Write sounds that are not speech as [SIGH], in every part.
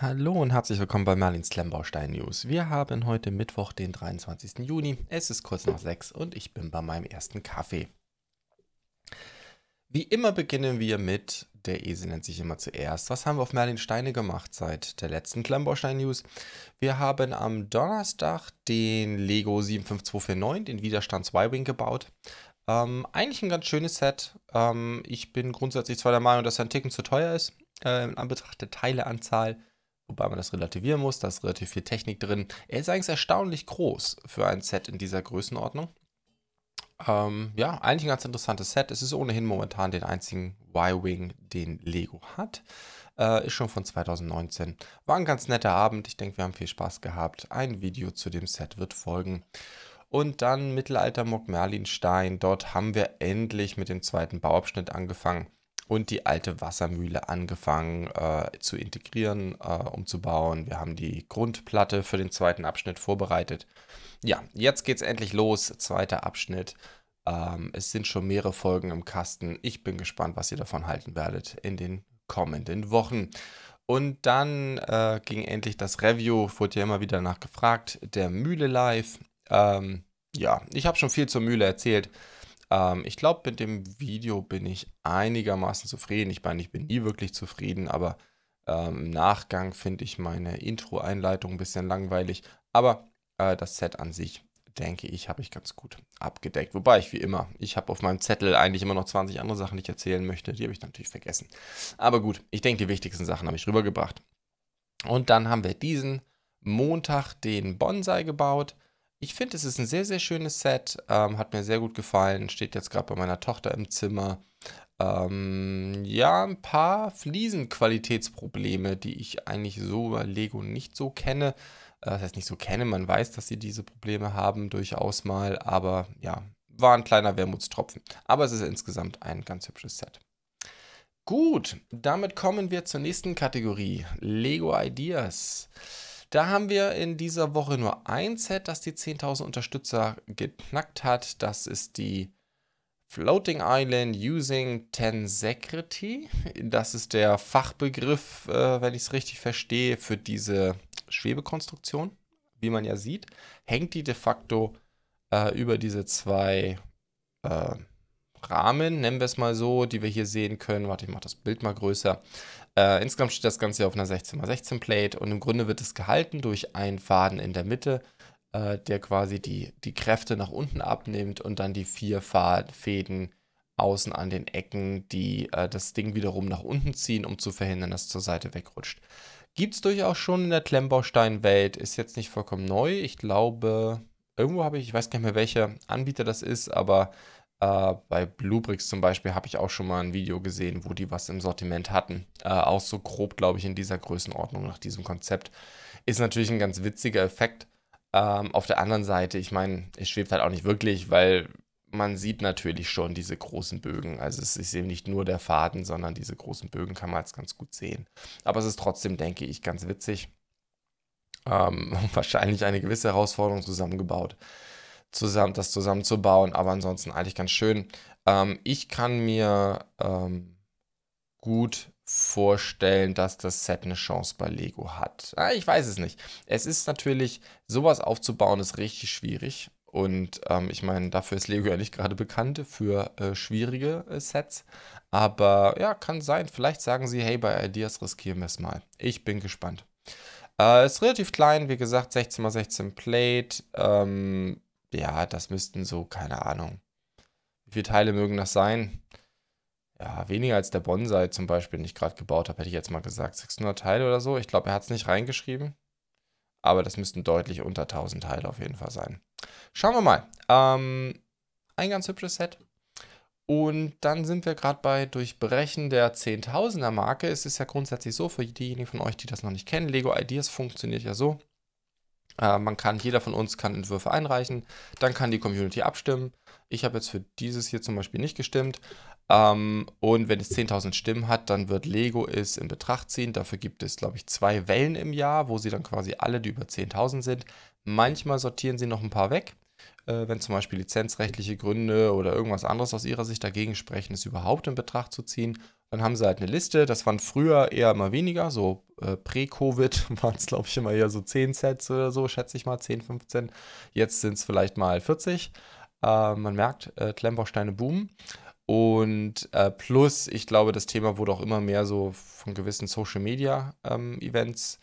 Hallo und herzlich willkommen bei Merlins Klemmbaustein News. Wir haben heute Mittwoch, den 23. Juni. Es ist kurz nach sechs und ich bin bei meinem ersten Kaffee. Wie immer beginnen wir mit, der Esel nennt sich immer zuerst. Was haben wir auf Merlin Steine gemacht seit der letzten Klemmbaustein News? Wir haben am Donnerstag den Lego 75249, den Widerstands Y-Wing gebaut. Ähm, eigentlich ein ganz schönes Set. Ähm, ich bin grundsätzlich zwar der Meinung, dass er ein Ticken zu teuer ist, äh, in Anbetracht der Teileanzahl wobei man das relativieren muss, da ist relativ viel Technik drin. Er ist eigentlich erstaunlich groß für ein Set in dieser Größenordnung. Ähm, ja, eigentlich ein ganz interessantes Set. Es ist ohnehin momentan den einzigen Y-Wing, den Lego hat. Äh, ist schon von 2019. War ein ganz netter Abend. Ich denke, wir haben viel Spaß gehabt. Ein Video zu dem Set wird folgen. Und dann Mittelalter Mock Merlinstein. Dort haben wir endlich mit dem zweiten Bauabschnitt angefangen und die alte Wassermühle angefangen äh, zu integrieren, äh, umzubauen. Wir haben die Grundplatte für den zweiten Abschnitt vorbereitet. Ja, jetzt geht's endlich los. Zweiter Abschnitt. Ähm, es sind schon mehrere Folgen im Kasten. Ich bin gespannt, was ihr davon halten werdet in den kommenden Wochen. Und dann äh, ging endlich das Review, wurde ja immer wieder nachgefragt, der Mühle Live. Ähm, ja, ich habe schon viel zur Mühle erzählt. Ähm, ich glaube, mit dem Video bin ich einigermaßen zufrieden. Ich meine, ich bin nie wirklich zufrieden, aber ähm, im Nachgang finde ich meine Intro-Einleitung ein bisschen langweilig. Aber äh, das Set an sich, denke ich, habe ich ganz gut abgedeckt. Wobei ich wie immer, ich habe auf meinem Zettel eigentlich immer noch 20 andere Sachen, die ich erzählen möchte. Die habe ich natürlich vergessen. Aber gut, ich denke, die wichtigsten Sachen habe ich rübergebracht. Und dann haben wir diesen Montag den Bonsai gebaut. Ich finde, es ist ein sehr, sehr schönes Set. Ähm, hat mir sehr gut gefallen. Steht jetzt gerade bei meiner Tochter im Zimmer. Ähm, ja, ein paar Fliesenqualitätsprobleme, die ich eigentlich so bei Lego nicht so kenne. Äh, das heißt, nicht so kenne. Man weiß, dass sie diese Probleme haben, durchaus mal. Aber ja, war ein kleiner Wermutstropfen. Aber es ist insgesamt ein ganz hübsches Set. Gut, damit kommen wir zur nächsten Kategorie. Lego Ideas. Da haben wir in dieser Woche nur ein Set, das die 10.000 Unterstützer geknackt hat. Das ist die Floating Island Using Tensegrity. Das ist der Fachbegriff, äh, wenn ich es richtig verstehe, für diese Schwebekonstruktion. Wie man ja sieht, hängt die de facto äh, über diese zwei äh, Rahmen, nennen wir es mal so, die wir hier sehen können. Warte, ich mache das Bild mal größer. Äh, insgesamt steht das Ganze auf einer 16x16 Plate und im Grunde wird es gehalten durch einen Faden in der Mitte, äh, der quasi die, die Kräfte nach unten abnimmt und dann die vier Fäden außen an den Ecken, die äh, das Ding wiederum nach unten ziehen, um zu verhindern, dass es zur Seite wegrutscht. Gibt es durchaus schon in der Klemmbaustein-Welt, ist jetzt nicht vollkommen neu. Ich glaube, irgendwo habe ich, ich weiß gar nicht mehr, welcher Anbieter das ist, aber äh, bei Bluebricks zum Beispiel habe ich auch schon mal ein Video gesehen, wo die was im Sortiment hatten. Äh, auch so grob, glaube ich, in dieser Größenordnung nach diesem Konzept. Ist natürlich ein ganz witziger Effekt. Ähm, auf der anderen Seite, ich meine, es schwebt halt auch nicht wirklich, weil man sieht natürlich schon diese großen Bögen. Also es ist eben nicht nur der Faden, sondern diese großen Bögen kann man jetzt ganz gut sehen. Aber es ist trotzdem, denke ich, ganz witzig. Ähm, [LAUGHS] wahrscheinlich eine gewisse Herausforderung zusammengebaut zusammen, das zusammenzubauen, aber ansonsten eigentlich ganz schön. Ähm, ich kann mir ähm, gut vorstellen, dass das Set eine Chance bei Lego hat. Ah, ich weiß es nicht. Es ist natürlich, sowas aufzubauen ist richtig schwierig. Und ähm, ich meine, dafür ist Lego ja nicht gerade bekannt für äh, schwierige äh, Sets. Aber ja, kann sein. Vielleicht sagen sie, hey, bei Ideas riskieren wir es mal. Ich bin gespannt. Äh, ist relativ klein, wie gesagt, 16x16 Plate. Ähm, ja, das müssten so, keine Ahnung. Wie viele Teile mögen das sein? Ja, weniger als der Bonsai zum Beispiel, den ich gerade gebaut habe, hätte ich jetzt mal gesagt. 600 Teile oder so. Ich glaube, er hat es nicht reingeschrieben. Aber das müssten deutlich unter 1000 Teile auf jeden Fall sein. Schauen wir mal. Ähm, ein ganz hübsches Set. Und dann sind wir gerade bei Durchbrechen der 10.000er Marke. Es ist ja grundsätzlich so, für diejenigen von euch, die das noch nicht kennen, Lego Ideas funktioniert ja so. Äh, man kann, jeder von uns kann Entwürfe einreichen, dann kann die Community abstimmen. Ich habe jetzt für dieses hier zum Beispiel nicht gestimmt. Ähm, und wenn es 10.000 Stimmen hat, dann wird Lego es in Betracht ziehen. Dafür gibt es, glaube ich, zwei Wellen im Jahr, wo sie dann quasi alle, die über 10.000 sind. Manchmal sortieren sie noch ein paar weg. Äh, wenn zum Beispiel lizenzrechtliche Gründe oder irgendwas anderes aus ihrer Sicht dagegen sprechen, es überhaupt in Betracht zu ziehen. Dann haben sie halt eine Liste, das waren früher eher immer weniger, so äh, Prä-Covid [LAUGHS] waren es, glaube ich, immer eher so 10 Sets oder so, schätze ich mal, 10, 15. Jetzt sind es vielleicht mal 40. Äh, man merkt, äh, Klemmbausteine boomen. Und äh, plus, ich glaube, das Thema wurde auch immer mehr so von gewissen Social Media ähm, äh,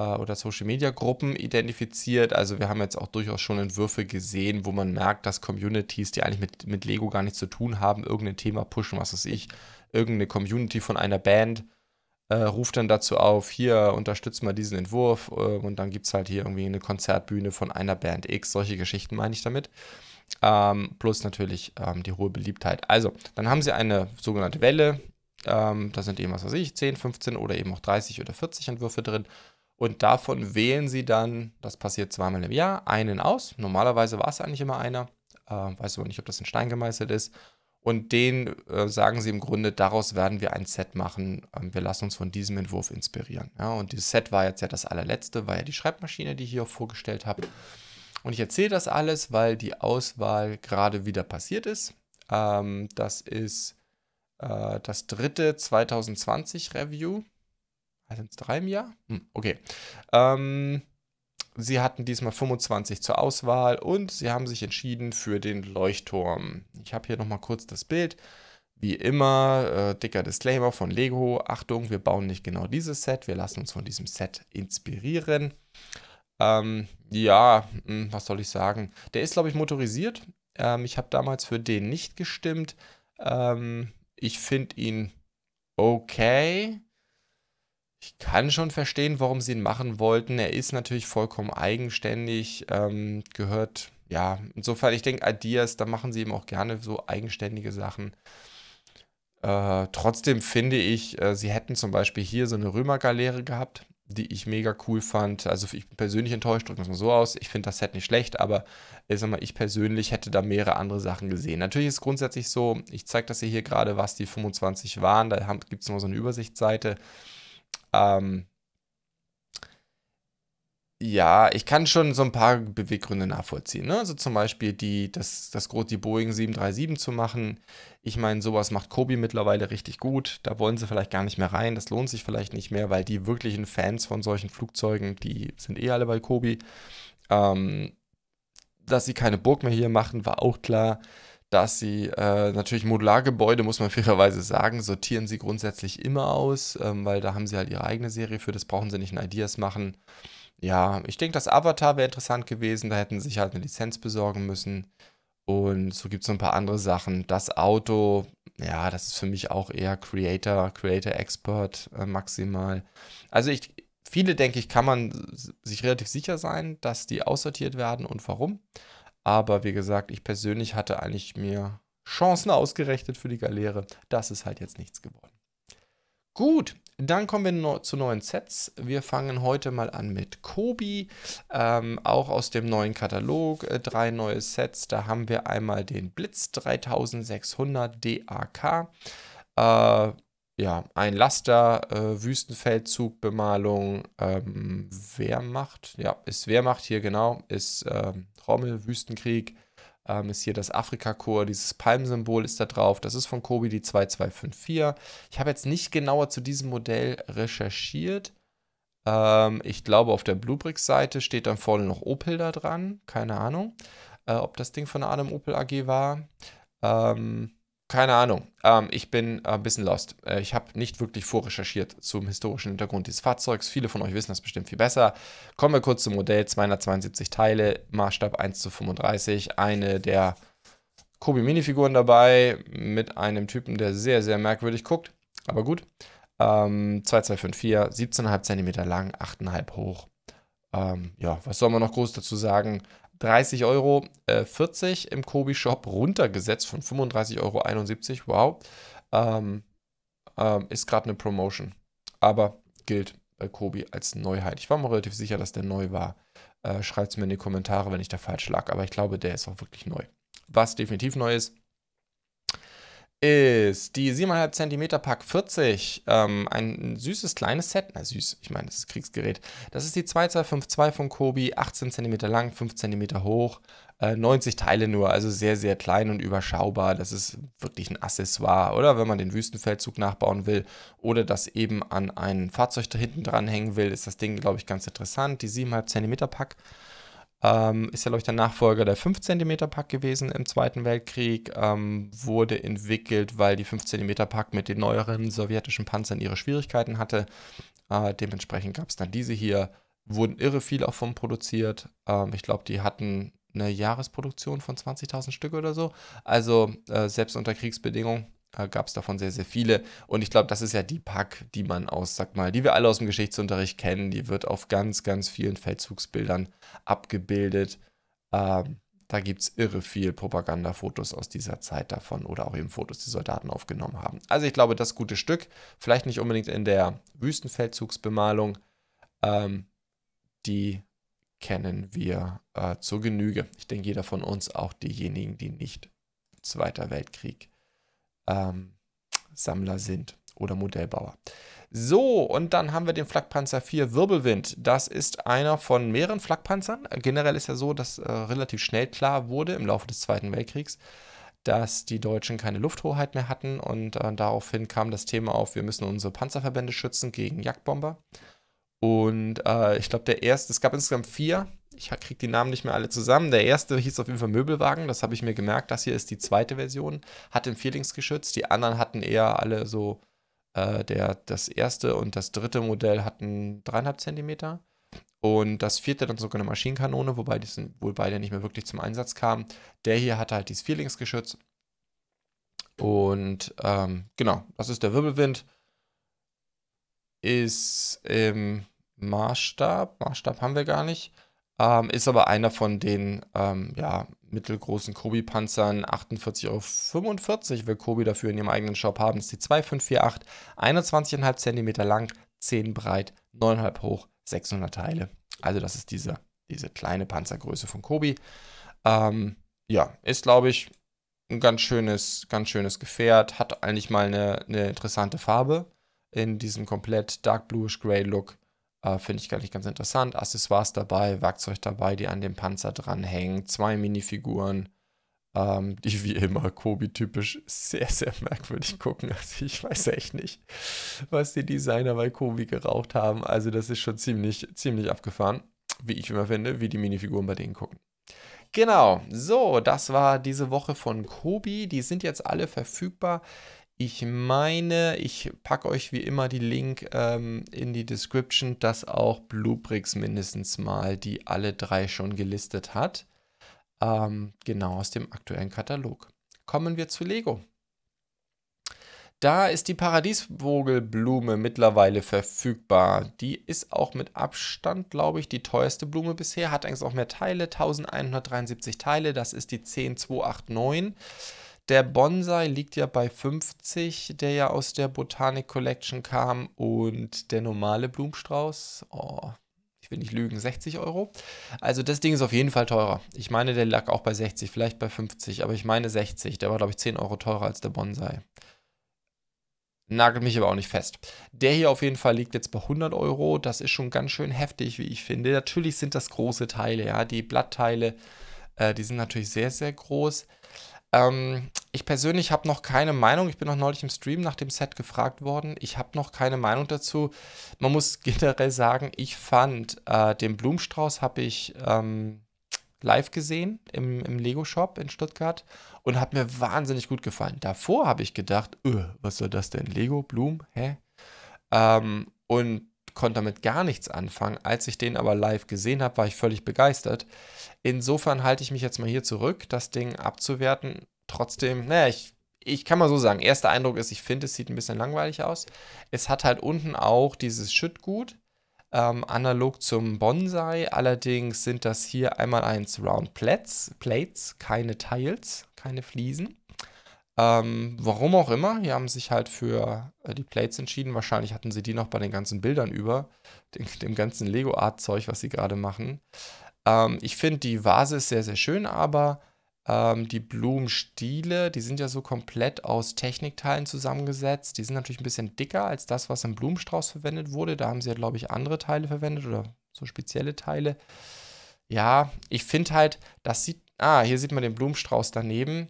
oder Social Media Gruppen identifiziert. Also wir haben jetzt auch durchaus schon Entwürfe gesehen, wo man merkt, dass Communities, die eigentlich mit, mit Lego gar nichts zu tun haben, irgendein Thema pushen, was weiß ich, irgendeine Community von einer Band äh, ruft dann dazu auf, hier unterstützt mal diesen Entwurf äh, und dann gibt es halt hier irgendwie eine Konzertbühne von einer Band X, solche Geschichten meine ich damit. Ähm, plus natürlich ähm, die hohe Beliebtheit. Also, dann haben sie eine sogenannte Welle. Ähm, da sind eben, was weiß ich, 10, 15 oder eben auch 30 oder 40 Entwürfe drin. Und davon wählen sie dann, das passiert zweimal im Jahr, einen aus. Normalerweise war es eigentlich immer einer. Äh, weiß aber nicht, ob das in Stein gemeißelt ist. Und den äh, sagen sie im Grunde, daraus werden wir ein Set machen. Ähm, wir lassen uns von diesem Entwurf inspirieren. Ja, und dieses Set war jetzt ja das allerletzte, war ja die Schreibmaschine, die ich hier vorgestellt habe. Und ich erzähle das alles, weil die Auswahl gerade wieder passiert ist. Ähm, das ist äh, das dritte 2020 Review. Sind es drei im Jahr? Hm, okay. Ähm, sie hatten diesmal 25 zur Auswahl und sie haben sich entschieden für den Leuchtturm. Ich habe hier nochmal kurz das Bild. Wie immer, äh, dicker Disclaimer von Lego. Achtung, wir bauen nicht genau dieses Set. Wir lassen uns von diesem Set inspirieren. Ähm, ja, hm, was soll ich sagen? Der ist, glaube ich, motorisiert. Ähm, ich habe damals für den nicht gestimmt. Ähm, ich finde ihn okay. Ich kann schon verstehen, warum sie ihn machen wollten. Er ist natürlich vollkommen eigenständig, ähm, gehört, ja, insofern, ich denke, Ideas, da machen sie eben auch gerne so eigenständige Sachen. Äh, trotzdem finde ich, äh, sie hätten zum Beispiel hier so eine Römergaleere gehabt die ich mega cool fand. Also ich bin persönlich enttäuscht, drücken wir es mal so aus. Ich finde das Set nicht schlecht, aber ich sag mal, ich persönlich hätte da mehrere andere Sachen gesehen. Natürlich ist es grundsätzlich so, ich zeige das hier gerade, was die 25 waren. Da gibt es noch so eine Übersichtsseite. Ähm, ja, ich kann schon so ein paar Beweggründe nachvollziehen. Ne? Also zum Beispiel die, das, das, die Boeing 737 zu machen. Ich meine, sowas macht Kobi mittlerweile richtig gut. Da wollen sie vielleicht gar nicht mehr rein. Das lohnt sich vielleicht nicht mehr, weil die wirklichen Fans von solchen Flugzeugen, die sind eh alle bei Kobi. Ähm, dass sie keine Burg mehr hier machen, war auch klar. Dass sie äh, natürlich Modulargebäude, muss man [LAUGHS] fairerweise sagen, sortieren sie grundsätzlich immer aus, ähm, weil da haben sie halt ihre eigene Serie für. Das brauchen sie nicht in Ideas machen. Ja, ich denke, das Avatar wäre interessant gewesen. Da hätten sie sich halt eine Lizenz besorgen müssen. Und so gibt es noch ein paar andere Sachen. Das Auto, ja, das ist für mich auch eher Creator, Creator Expert äh, maximal. Also ich, viele, denke ich, kann man sich relativ sicher sein, dass die aussortiert werden und warum. Aber wie gesagt, ich persönlich hatte eigentlich mir Chancen ausgerechnet für die Galeere. Das ist halt jetzt nichts geworden. Gut, dann kommen wir zu neuen Sets. Wir fangen heute mal an mit Kobi, ähm, auch aus dem neuen Katalog. Äh, drei neue Sets. Da haben wir einmal den Blitz 3600 DAK. Äh, ja, ein Laster, äh, Wüstenfeldzugbemalung, ähm, Wehrmacht, ja, ist Wehrmacht hier genau, ist ähm, Rommel, Wüstenkrieg, ähm, ist hier das Afrika-Chor, dieses Palmsymbol ist da drauf. Das ist von Kobi die 2254. Ich habe jetzt nicht genauer zu diesem Modell recherchiert. Ähm, ich glaube, auf der Bluebricks-Seite steht dann vorne noch Opel da dran. Keine Ahnung, äh, ob das Ding von der Adam Opel AG war. Ähm, keine Ahnung. Ähm, ich bin ein bisschen lost. Äh, ich habe nicht wirklich vorrecherchiert zum historischen Hintergrund dieses Fahrzeugs. Viele von euch wissen das bestimmt viel besser. Kommen wir kurz zum Modell. 272 Teile, Maßstab 1 zu 35. Eine der Kobi-Minifiguren dabei mit einem Typen, der sehr, sehr merkwürdig guckt. Aber gut. Ähm, 2254, 17,5 cm lang, 8,5 hoch. Ähm, ja, was soll man noch groß dazu sagen? 30 Euro äh, 40 im Kobi-Shop runtergesetzt von 35,71 Euro. Wow. Ähm, ähm, ist gerade eine Promotion. Aber gilt bei Kobi als Neuheit. Ich war mir relativ sicher, dass der neu war. Äh, Schreibt es mir in die Kommentare, wenn ich da falsch lag. Aber ich glaube, der ist auch wirklich neu. Was definitiv neu ist, ist die 7,5 cm Pack 40. Ähm, ein süßes kleines Set. Na, süß, ich meine, das ist Kriegsgerät. Das ist die 2252 von Kobi, 18 cm lang, 5 cm hoch, äh, 90 Teile nur, also sehr, sehr klein und überschaubar. Das ist wirklich ein Accessoire, oder? Wenn man den Wüstenfeldzug nachbauen will oder das eben an ein Fahrzeug da hinten dranhängen will, ist das Ding, glaube ich, ganz interessant. Die 7,5 cm Pack ähm, ist ja, glaube ich, der Nachfolger der 5 cm Pack gewesen im Zweiten Weltkrieg. Ähm, wurde entwickelt, weil die 5 cm Pack mit den neueren sowjetischen Panzern ihre Schwierigkeiten hatte. Äh, dementsprechend gab es dann diese hier. Wurden irre viel auch von produziert. Ähm, ich glaube, die hatten eine Jahresproduktion von 20.000 Stück oder so. Also äh, selbst unter Kriegsbedingungen äh, gab es davon sehr, sehr viele. Und ich glaube, das ist ja die Pack, die man aus, sag mal, die wir alle aus dem Geschichtsunterricht kennen. Die wird auf ganz, ganz vielen Feldzugsbildern abgebildet. Ähm, da gibt es irre viel Propagandafotos aus dieser Zeit davon oder auch eben Fotos, die Soldaten aufgenommen haben. Also ich glaube, das gute Stück, vielleicht nicht unbedingt in der Wüstenfeldzugsbemalung, ähm, die kennen wir äh, zur Genüge. Ich denke, jeder von uns, auch diejenigen, die nicht Zweiter Weltkrieg ähm, Sammler sind oder Modellbauer. So, und dann haben wir den Flakpanzer 4 Wirbelwind. Das ist einer von mehreren Flakpanzern. Generell ist ja so, dass äh, relativ schnell klar wurde im Laufe des Zweiten Weltkriegs, dass die Deutschen keine Lufthoheit mehr hatten und äh, daraufhin kam das Thema auf, wir müssen unsere Panzerverbände schützen gegen Jagdbomber. Und äh, ich glaube, der erste, es gab insgesamt vier ich kriege die Namen nicht mehr alle zusammen. Der erste hieß auf jeden Fall Möbelwagen, das habe ich mir gemerkt. Das hier ist die zweite Version, hat den Vierlingsgeschütz. Die anderen hatten eher alle so, äh, der, das erste und das dritte Modell hatten dreieinhalb Zentimeter. Und das vierte dann sogar eine Maschinenkanone, wobei die sind, wohl beide nicht mehr wirklich zum Einsatz kamen. Der hier hatte halt dieses Vierlingsgeschütz. Und ähm, genau, das ist der Wirbelwind. Ist im Maßstab, Maßstab haben wir gar nicht, ähm, ist aber einer von den ähm, ja, mittelgroßen Kobi-Panzern. 48,45 Euro will Kobi dafür in ihrem eigenen Shop haben. Das ist die 2548, 21,5 cm lang, 10 breit, 9,5 hoch, 600 Teile. Also das ist diese, diese kleine Panzergröße von Kobi. Ähm, ja, ist glaube ich ein ganz schönes, ganz schönes Gefährt. Hat eigentlich mal eine, eine interessante Farbe in diesem komplett Dark Bluish Gray Look. Äh, Finde ich eigentlich ganz interessant. Accessoires dabei, Werkzeug dabei, die an dem Panzer dranhängen. Zwei Minifiguren, ähm, die wie immer Kobi-typisch sehr, sehr merkwürdig gucken. [LAUGHS] Also ich weiß echt nicht, was die Designer bei Kobi geraucht haben. Also das ist schon ziemlich, ziemlich abgefahren, wie ich immer finde, wie die Minifiguren bei denen gucken. Genau, so, das war diese Woche von Kobi. Die sind jetzt alle verfügbar. Ich meine, ich packe euch wie immer die Link ähm, in die Description, dass auch Bluebricks mindestens mal die alle drei schon gelistet hat. Ähm, genau aus dem aktuellen Katalog. Kommen wir zu Lego. Da ist die Paradiesvogelblume mittlerweile verfügbar. Die ist auch mit Abstand, glaube ich, die teuerste Blume bisher. Hat eigentlich auch mehr Teile, 1173 Teile. Das ist die 10289. Der Bonsai liegt ja bei 50, der ja aus der Botanic Collection kam. Und der normale Blumenstrauß, oh, ich will nicht lügen, 60 Euro. Also das Ding ist auf jeden Fall teurer. Ich meine, der lag auch bei 60, vielleicht bei 50, aber ich meine 60. Der war, glaube ich, 10 Euro teurer als der Bonsai. Nagelt mich aber auch nicht fest. Der hier auf jeden Fall liegt jetzt bei 100 Euro. Das ist schon ganz schön heftig, wie ich finde. Natürlich sind das große Teile, ja. Die Blattteile, äh, die sind natürlich sehr, sehr groß. Ähm, ich persönlich habe noch keine Meinung. Ich bin noch neulich im Stream nach dem Set gefragt worden. Ich habe noch keine Meinung dazu. Man muss [LAUGHS] generell sagen, ich fand äh, den Blumenstrauß habe ich ähm, live gesehen im, im Lego-Shop in Stuttgart und hat mir wahnsinnig gut gefallen. Davor habe ich gedacht, öh, was soll das denn? Lego, Blumen, hä? Ähm, und konnte damit gar nichts anfangen. Als ich den aber live gesehen habe, war ich völlig begeistert. Insofern halte ich mich jetzt mal hier zurück, das Ding abzuwerten. Trotzdem, naja, ich, ich kann mal so sagen, erster Eindruck ist, ich finde, es sieht ein bisschen langweilig aus. Es hat halt unten auch dieses Schüttgut, ähm, analog zum Bonsai. Allerdings sind das hier einmal eins Round Plates, Plates keine Tiles, keine Fliesen. Ähm, warum auch immer, die haben sich halt für äh, die Plates entschieden. Wahrscheinlich hatten sie die noch bei den ganzen Bildern über, dem, dem ganzen Lego-Art-Zeug, was sie gerade machen. Ähm, ich finde, die Vase ist sehr, sehr schön, aber Ähm, die Blumenstiele, die sind ja so komplett aus Technikteilen zusammengesetzt. Die sind natürlich ein bisschen dicker als das, was im Blumenstrauß verwendet wurde. Da haben sie ja, glaube ich, andere Teile verwendet oder so spezielle Teile. Ja, ich finde halt, das sieht. Ah, hier sieht man den Blumenstrauß daneben.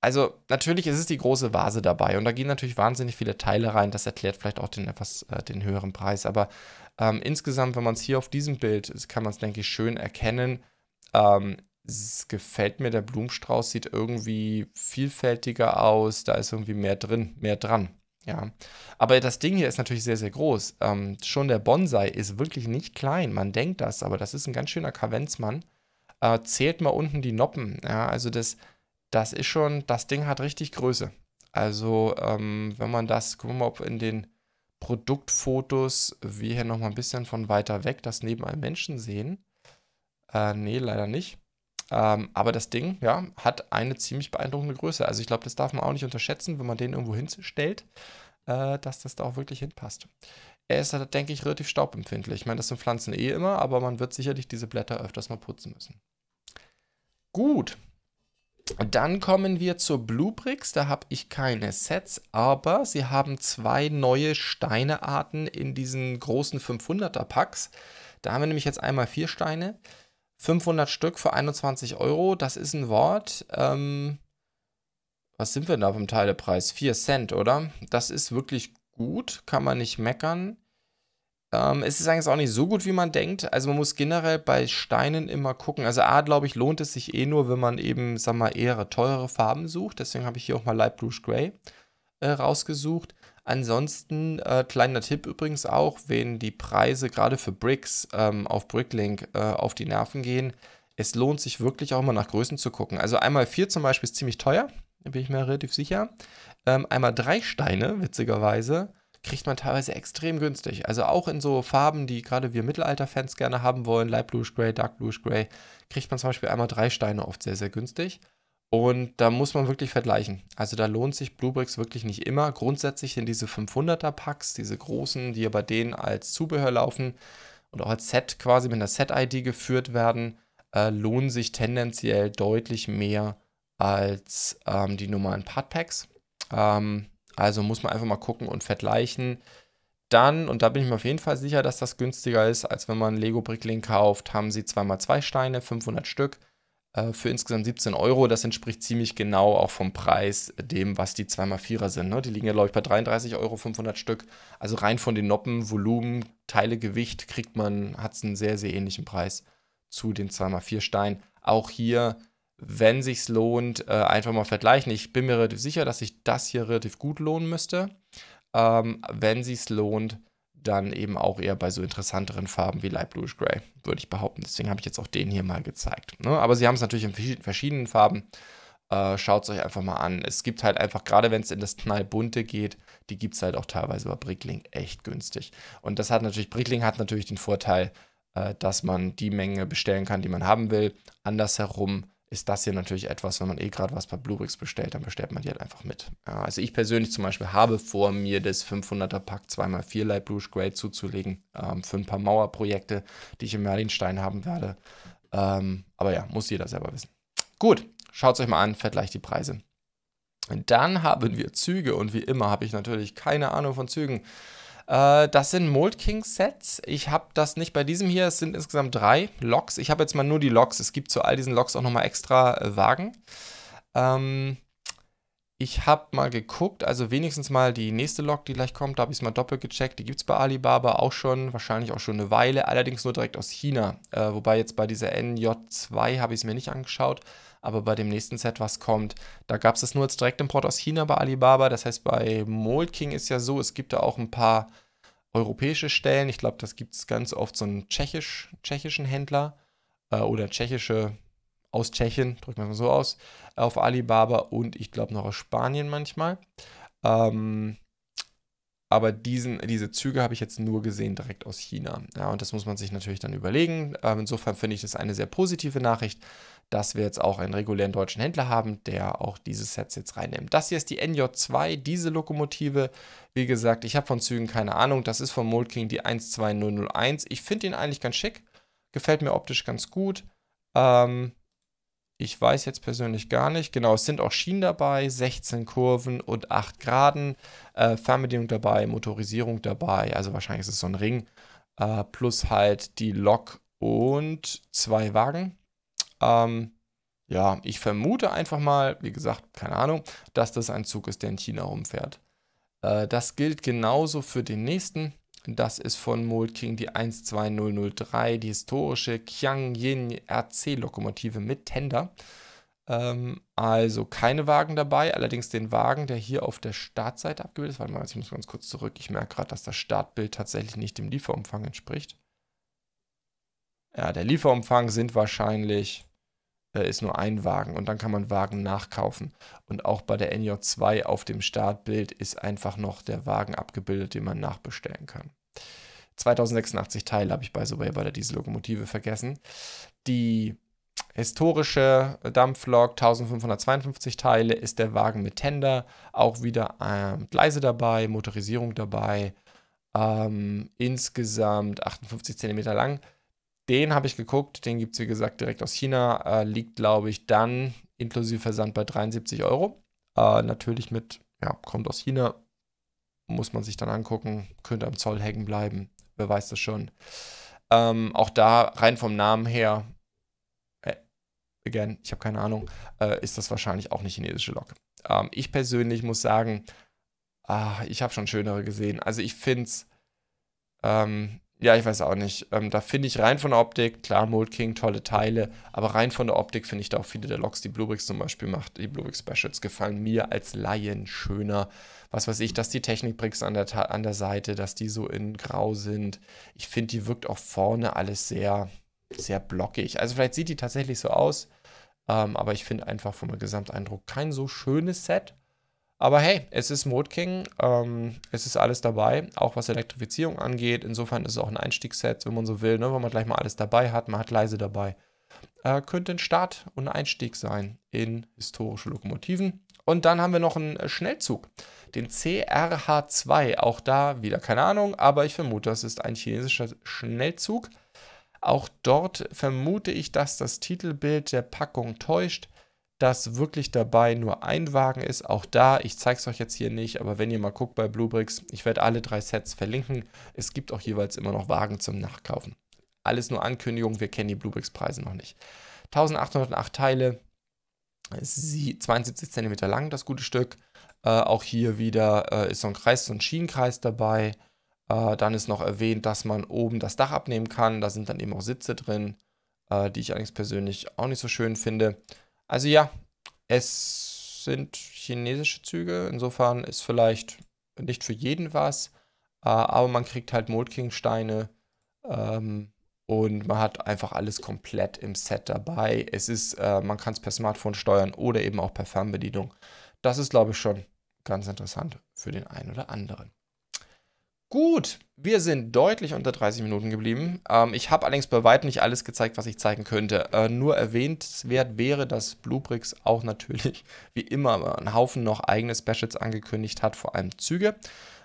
Also, natürlich ist es die große Vase dabei und da gehen natürlich wahnsinnig viele Teile rein. Das erklärt vielleicht auch den etwas äh, den höheren Preis. Aber ähm, insgesamt, wenn man es hier auf diesem Bild, kann man es, denke ich, schön erkennen. Ähm, es gefällt mir, der Blumenstrauß sieht irgendwie vielfältiger aus, da ist irgendwie mehr drin, mehr dran. Ja, aber das Ding hier ist natürlich sehr, sehr groß. Ähm, schon der Bonsai ist wirklich nicht klein. Man denkt das, aber das ist ein ganz schöner Kavenzmann. Äh, zählt mal unten die Noppen. Ja, also das, das ist schon, das Ding hat richtig Größe. Also, ähm, wenn man das, gucken wir mal, ob in den Produktfotos wir hier nochmal ein bisschen von weiter weg das neben einem Menschen sehen. Äh, nee, leider nicht. Ähm, aber das Ding, ja, hat eine ziemlich beeindruckende Größe. Also ich glaube, das darf man auch nicht unterschätzen, wenn man den irgendwo hinstellt, äh, dass das da auch wirklich hinpasst. Er ist, denke ich, relativ staubempfindlich. Ich meine, das sind Pflanzen eh immer, aber man wird sicherlich diese Blätter öfters mal putzen müssen. Gut. Dann kommen wir zur Bluebricks. Da habe ich keine Sets, aber sie haben zwei neue Steinearten in diesen großen 500er Packs. Da haben wir nämlich jetzt einmal vier Steine. 500 Stück für 21 Euro, das ist ein Wort. Ähm, was sind wir da vom Teilepreis? 4 Cent, oder? Das ist wirklich gut, kann man nicht meckern. Ähm, es ist eigentlich auch nicht so gut, wie man denkt. Also man muss generell bei Steinen immer gucken. Also A, glaube ich, lohnt es sich eh nur, wenn man eben, sag mal, eher teurere Farben sucht. Deswegen habe ich hier auch mal Light Blue Gray äh, rausgesucht. Ansonsten, äh, kleiner Tipp übrigens auch, wenn die Preise gerade für Bricks ähm, auf Bricklink äh, auf die Nerven gehen, es lohnt sich wirklich auch mal nach Größen zu gucken. Also einmal vier zum Beispiel ist ziemlich teuer, da bin ich mir relativ sicher. Ähm, einmal drei Steine, witzigerweise, kriegt man teilweise extrem günstig. Also auch in so Farben, die gerade wir Mittelalter-Fans gerne haben wollen, Light Bluish Gray, Dark Bluish Gray, kriegt man zum Beispiel einmal drei Steine oft sehr, sehr günstig. Und da muss man wirklich vergleichen. Also da lohnt sich Bluebricks wirklich nicht immer. Grundsätzlich sind diese 500er Packs, diese großen, die ja bei denen als Zubehör laufen und auch als Set quasi mit einer Set-ID geführt werden, äh, lohnen sich tendenziell deutlich mehr als ähm, die normalen Part-Packs. Ähm, also muss man einfach mal gucken und vergleichen. Dann, und da bin ich mir auf jeden Fall sicher, dass das günstiger ist, als wenn man Lego Bricklink kauft, haben sie 2x2 Steine, 500 Stück äh, für insgesamt 17 Euro. Das entspricht ziemlich genau auch vom Preis dem, was die 2x4er sind. Ne? Die liegen ja, glaube ich, bei 33 Euro 500 Stück. Also rein von den Noppen, Volumen, Teile, Gewicht kriegt man, hat es einen sehr, sehr ähnlichen Preis zu den 2x4 Steinen. Auch hier, wenn sich's lohnt, äh, einfach mal vergleichen. Ich bin mir relativ sicher, dass sich das hier relativ gut lohnen müsste. Ähm, wenn sich's lohnt, dann eben auch eher bei so interessanteren Farben wie Light Bluish Gray, würde ich behaupten. Deswegen habe ich jetzt auch den hier mal gezeigt. Ne? Aber sie haben es natürlich in verschiedenen Farben. Äh, Schaut es euch einfach mal an. Es gibt halt einfach, gerade wenn es in das Knallbunte geht, die gibt es halt auch teilweise bei Bricklink echt günstig. Und das hat natürlich, Bricklink hat natürlich den Vorteil, äh, dass man die Menge bestellen kann, die man haben will. Andersherum ist das hier natürlich etwas, wenn man eh gerade was bei Bluebricks bestellt, dann bestellt man die halt einfach mit. Also ich persönlich zum Beispiel habe vor, mir das 500er Pack 2x4 Light Blue Grade zuzulegen ähm, für ein paar Mauerprojekte, die ich im Merlinstein haben werde. Ähm, aber ja, muss jeder selber wissen. Gut, schaut es euch mal an, vergleicht die Preise. Und dann haben wir Züge und wie immer habe ich natürlich keine Ahnung von Zügen. Äh, das sind Mold King Sets. Ich habe das nicht bei diesem hier. Es sind insgesamt drei Loks. Ich habe jetzt mal nur die Loks. Es gibt zu all diesen Loks auch nochmal extra äh, Wagen. Ähm, ich habe mal geguckt, also wenigstens mal die nächste Lok, die gleich kommt, da habe ich es mal doppelt gecheckt. Die gibt es bei Alibaba auch schon, wahrscheinlich auch schon eine Weile, allerdings nur direkt aus China. Äh, wobei jetzt bei dieser NJ2 habe ich es mir nicht angeschaut, aber bei dem nächsten Set, was kommt, da gab es es nur als Direktimport aus China bei Alibaba. Das heißt, bei Mold King ist ja so, es gibt da auch ein paar europäische Stellen. Ich glaube, das gibt es ganz oft so einen tschechisch, tschechischen Händler äh, oder tschechische aus Tschechien, drücken wir mal so aus, auf Alibaba und ich glaube noch aus Spanien manchmal. Ähm, aber diesen, diese Züge habe ich jetzt nur gesehen direkt aus China. Ja, und das muss man sich natürlich dann überlegen. Ähm, insofern finde ich das eine sehr positive Nachricht, dass wir jetzt auch einen regulären deutschen Händler haben, der auch diese Sets jetzt reinnimmt. Das hier ist die NJ2, diese Lokomotive. Wie gesagt, ich habe von Zügen keine Ahnung. Das ist von Mold King die 12001. 001. Ich finde ihn eigentlich ganz schick. Gefällt mir optisch ganz gut. Ähm, Ich weiß jetzt persönlich gar nicht. Genau, es sind auch Schienen dabei, 16 Kurven und 8 Graden. Äh, Fernbedienung dabei, Motorisierung dabei. Also wahrscheinlich ist es so ein Ring. Äh, plus halt die Lok und zwei Wagen. Ähm, ja, ich vermute einfach mal, wie gesagt, keine Ahnung, dass das ein Zug ist, der in China rumfährt. Äh, das gilt genauso für den nächsten. Das ist von Mold King die 12003, die historische Qiang-Yin RC-Lokomotive mit Tender. Ähm, also keine Wagen dabei, allerdings den Wagen, der hier auf der Startseite abgebildet ist. Warte mal, ich muss ganz kurz zurück. Ich merke gerade, dass das Startbild tatsächlich nicht dem Lieferumfang entspricht. Ja, der Lieferumfang sind wahrscheinlich, äh, ist nur ein Wagen und dann kann man Wagen nachkaufen. Und auch bei der NJ2 auf dem Startbild ist einfach noch der Wagen abgebildet, den man nachbestellen kann. 2086 Teile habe ich bei so bei der Diesellokomotive vergessen. Die historische Dampflok 1552 Teile ist der Wagen mit Tender, auch wieder äh, Gleise dabei, Motorisierung dabei, ähm, insgesamt 58 cm lang. Den habe ich geguckt, den gibt es wie gesagt direkt aus China, äh, liegt glaube ich dann inklusive Versand bei 73 Euro. Äh, natürlich mit, ja, kommt aus China, muss man sich dann angucken, könnte am Zoll hängen bleiben, wer weiß das schon. Ähm, auch da rein vom Namen her, äh, again, ich habe keine Ahnung, äh, ist das wahrscheinlich auch eine chinesische Lok. Ähm, ich persönlich muss sagen, ah, ich habe schon schönere gesehen. Also ich finde es, ähm, ja, ich weiß auch nicht. Ähm, da finde ich rein von der Optik, klar, Mold King, tolle Teile, aber rein von der Optik finde ich da auch viele der Loks, die Bluebricks zum Beispiel macht, die Bluebricks Specials, gefallen mir als Laien schöner. Was weiß ich, dass die Technikbricks an der, an der Seite, dass die so in Grau sind. Ich finde, die wirkt auch vorne alles sehr, sehr blockig. Also vielleicht sieht die tatsächlich so aus, ähm, aber ich finde einfach vom Gesamteindruck kein so schönes Set. Aber hey, es ist Mode King, ähm, es ist alles dabei, auch was Elektrifizierung angeht. Insofern ist es auch ein Einstiegsset, wenn man so will, ne? wenn man gleich mal alles dabei hat, man hat leise dabei. Äh, könnte ein Start und ein Einstieg sein in historische Lokomotiven. Und dann haben wir noch einen Schnellzug, den CRH2. Auch da wieder keine Ahnung, aber ich vermute, das ist ein chinesischer Schnellzug. Auch dort vermute ich, dass das Titelbild der Packung täuscht dass wirklich dabei nur ein Wagen ist. Auch da, ich zeige es euch jetzt hier nicht, aber wenn ihr mal guckt bei Bluebricks, ich werde alle drei Sets verlinken. Es gibt auch jeweils immer noch Wagen zum Nachkaufen. Alles nur Ankündigung, wir kennen die Bluebricks-Preise noch nicht. 1808 Teile, 72 cm lang, das gute Stück. Äh, auch hier wieder äh, ist so ein Kreis, so ein Schienenkreis dabei. Äh, dann ist noch erwähnt, dass man oben das Dach abnehmen kann. Da sind dann eben auch Sitze drin, äh, die ich allerdings persönlich auch nicht so schön finde. Also ja, es sind chinesische Züge. Insofern ist vielleicht nicht für jeden was. Äh, aber man kriegt halt Moldking-Steine. Ähm, und man hat einfach alles komplett im Set dabei. Es ist, äh, man kann es per Smartphone steuern oder eben auch per Fernbedienung. Das ist, glaube ich, schon ganz interessant für den einen oder anderen. Gut, wir sind deutlich unter 30 Minuten geblieben. Ähm, ich habe allerdings bei weitem nicht alles gezeigt, was ich zeigen könnte. Äh, nur erwähnenswert wäre, dass Bluebricks auch natürlich, [LAUGHS] wie immer, einen Haufen noch eigene Specials angekündigt hat, vor allem Züge.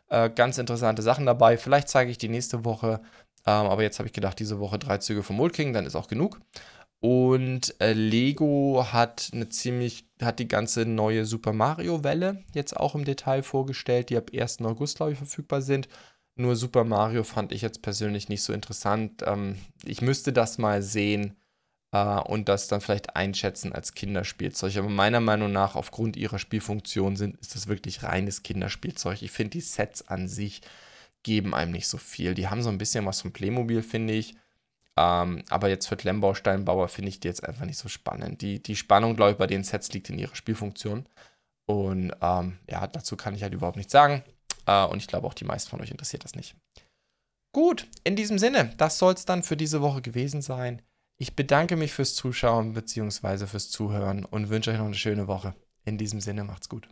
Äh, ganz interessante Sachen dabei. Vielleicht zeige ich die nächste Woche. Ähm, aber jetzt habe ich gedacht, diese Woche drei Züge vom Mulking, dann ist auch genug. Und äh, Lego hat eine ziemlich, hat die ganze neue Super Mario Welle jetzt auch im Detail vorgestellt, die ab 1. August, glaube ich, verfügbar sind. Nur Super Mario fand ich jetzt persönlich nicht so interessant. Ähm, ich müsste das mal sehen äh, und das dann vielleicht einschätzen als Kinderspielzeug. Aber meiner Meinung nach, aufgrund ihrer Spielfunktion, sind, ist das wirklich reines Kinderspielzeug. Ich finde, die Sets an sich geben einem nicht so viel. Die haben so ein bisschen was von Playmobil, finde ich. Ähm, aber jetzt für Klemmbausteinbauer finde ich die jetzt einfach nicht so spannend. Die, die Spannung, glaube ich, bei den Sets liegt in ihrer Spielfunktion. Und ähm, ja, dazu kann ich halt überhaupt nichts sagen. Äh, und ich glaube auch die meisten von euch interessiert das nicht. Gut, in diesem Sinne, das soll es dann für diese Woche gewesen sein. Ich bedanke mich fürs Zuschauen bzw. fürs Zuhören und wünsche euch noch eine schöne Woche. In diesem Sinne, macht's gut.